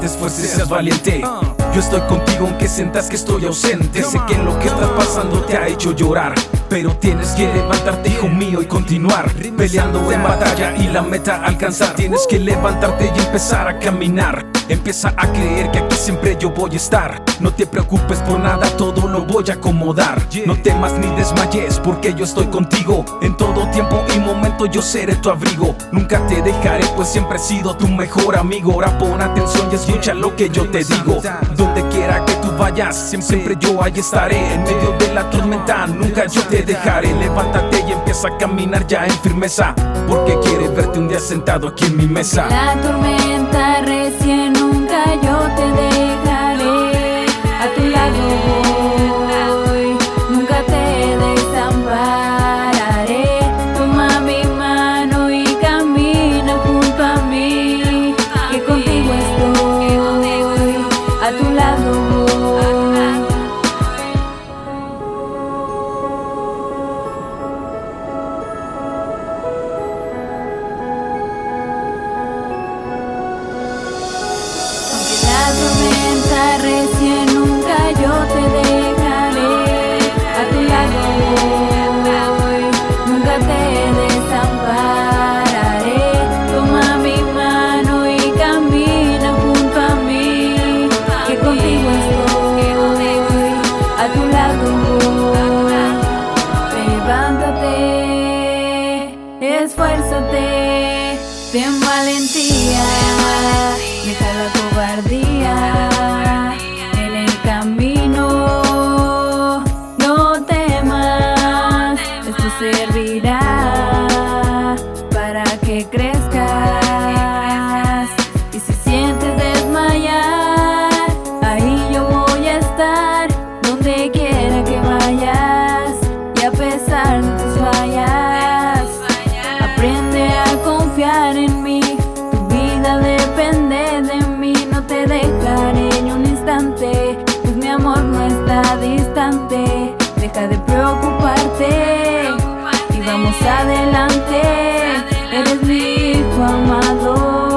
te esfuerces, seas valiente. Yo estoy contigo aunque sientas que estoy ausente. Sé que lo que estás pasando te ha hecho llorar. Pero tienes que levantarte, hijo mío, y continuar peleando en batalla y la meta alcanzar. Tienes que levantarte y empezar a caminar. Empieza a creer que aquí siempre yo voy a estar. No te preocupes por nada, todo lo voy a acomodar. No temas ni desmayes, porque yo estoy contigo. En todo tiempo y momento yo seré tu abrigo. Nunca te dejaré, pues siempre he sido tu mejor amigo. Ahora pon atención y escucha lo que yo te digo. Donde quiera que tú vayas, siempre yo ahí estaré. En medio de la tormenta, nunca yo te dejaré. Levántate y empieza a caminar ya en firmeza. Porque quiere verte un día sentado aquí en mi mesa. La tormenta recién nunca yo te dejaré. Ten valentía, deja la cobardía en el camino. No temas, esto servirá para que crezcas. Y si sientes desmayar, ahí yo voy a estar, donde quiera que vayas. Y a pesar de tus fallas, Deja de preocuparte. Y vamos adelante. Eres mi hijo amado,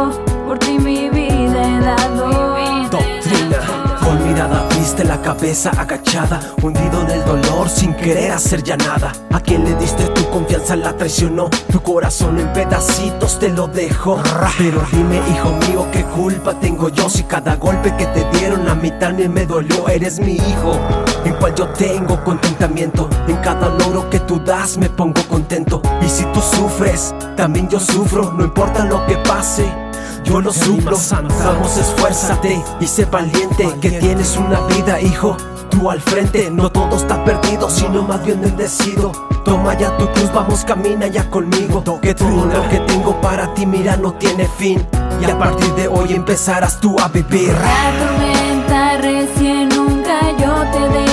la cabeza agachada Hundido en el dolor sin querer hacer ya nada. A quien le diste tu confianza la traicionó Tu corazón en pedacitos te lo dejó. Pero dime hijo mío qué culpa tengo yo Si cada golpe que te dieron a mí también me dolió Eres mi hijo en cual yo tengo contentamiento. En cada logro que tú das me pongo contento. Y si tú sufres, también yo sufro No importa lo que pase yo lo suplo, vamos esfuérzate y sé valiente que tienes una vida hijo Tú al frente, no todo está perdido, sino más bien bendecido. Toma ya tu cruz, vamos camina ya conmigo. Que todo lo que tengo para ti mira no tiene fin. Y a partir de hoy empezarás tú a vivir. La tormenta recién nunca yo te dejaré.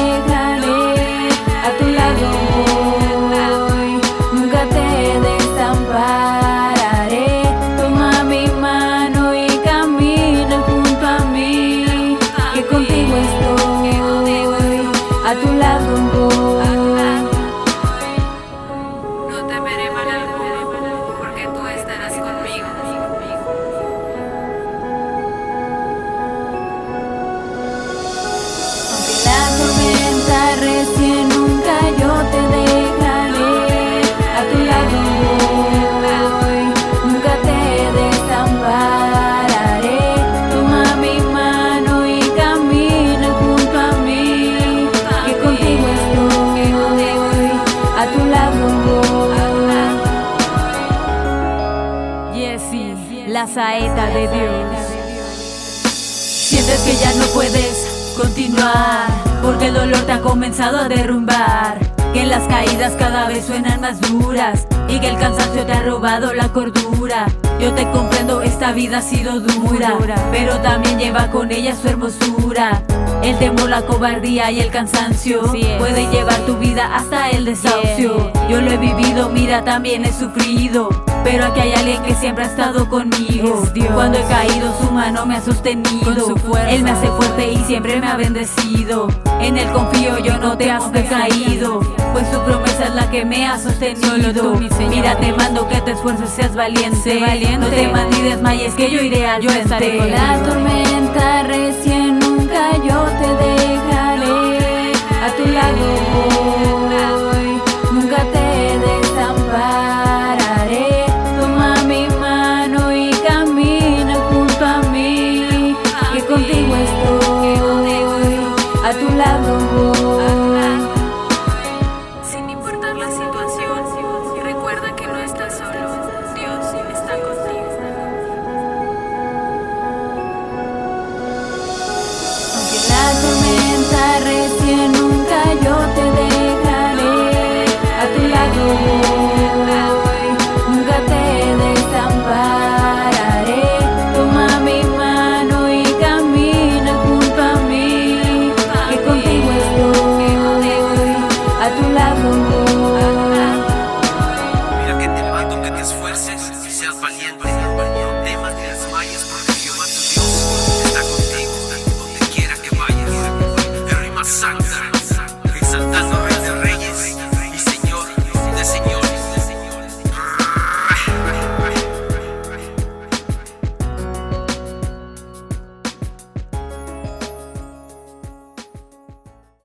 Saeta de Dios. Sientes que ya no puedes continuar Porque el dolor te ha comenzado a derrumbar Que las caídas cada vez suenan más duras Y que el cansancio te ha robado la cordura Yo te comprendo, esta vida ha sido dura Pero también lleva con ella su hermosura el temor, la cobardía y el cansancio es. puede llevar tu vida hasta el desahucio. Yeah. Yo lo he vivido, mira, también he sufrido. Pero aquí hay alguien que siempre ha estado conmigo. Es Dios. Cuando he caído, su mano me ha sostenido. Con su fuerza. Él me hace fuerte y siempre me ha bendecido. En él confío, yo no temo que he caído. Pues su promesa es la que me ha sostenido. Solo tú, mi Señor. Mira, te mando que te esfuerces, seas valiente. Valiente. No temas ni desmayes, que yo iré al Yo estaré con La tormenta recién nunca yo te dejaré. a tu lado.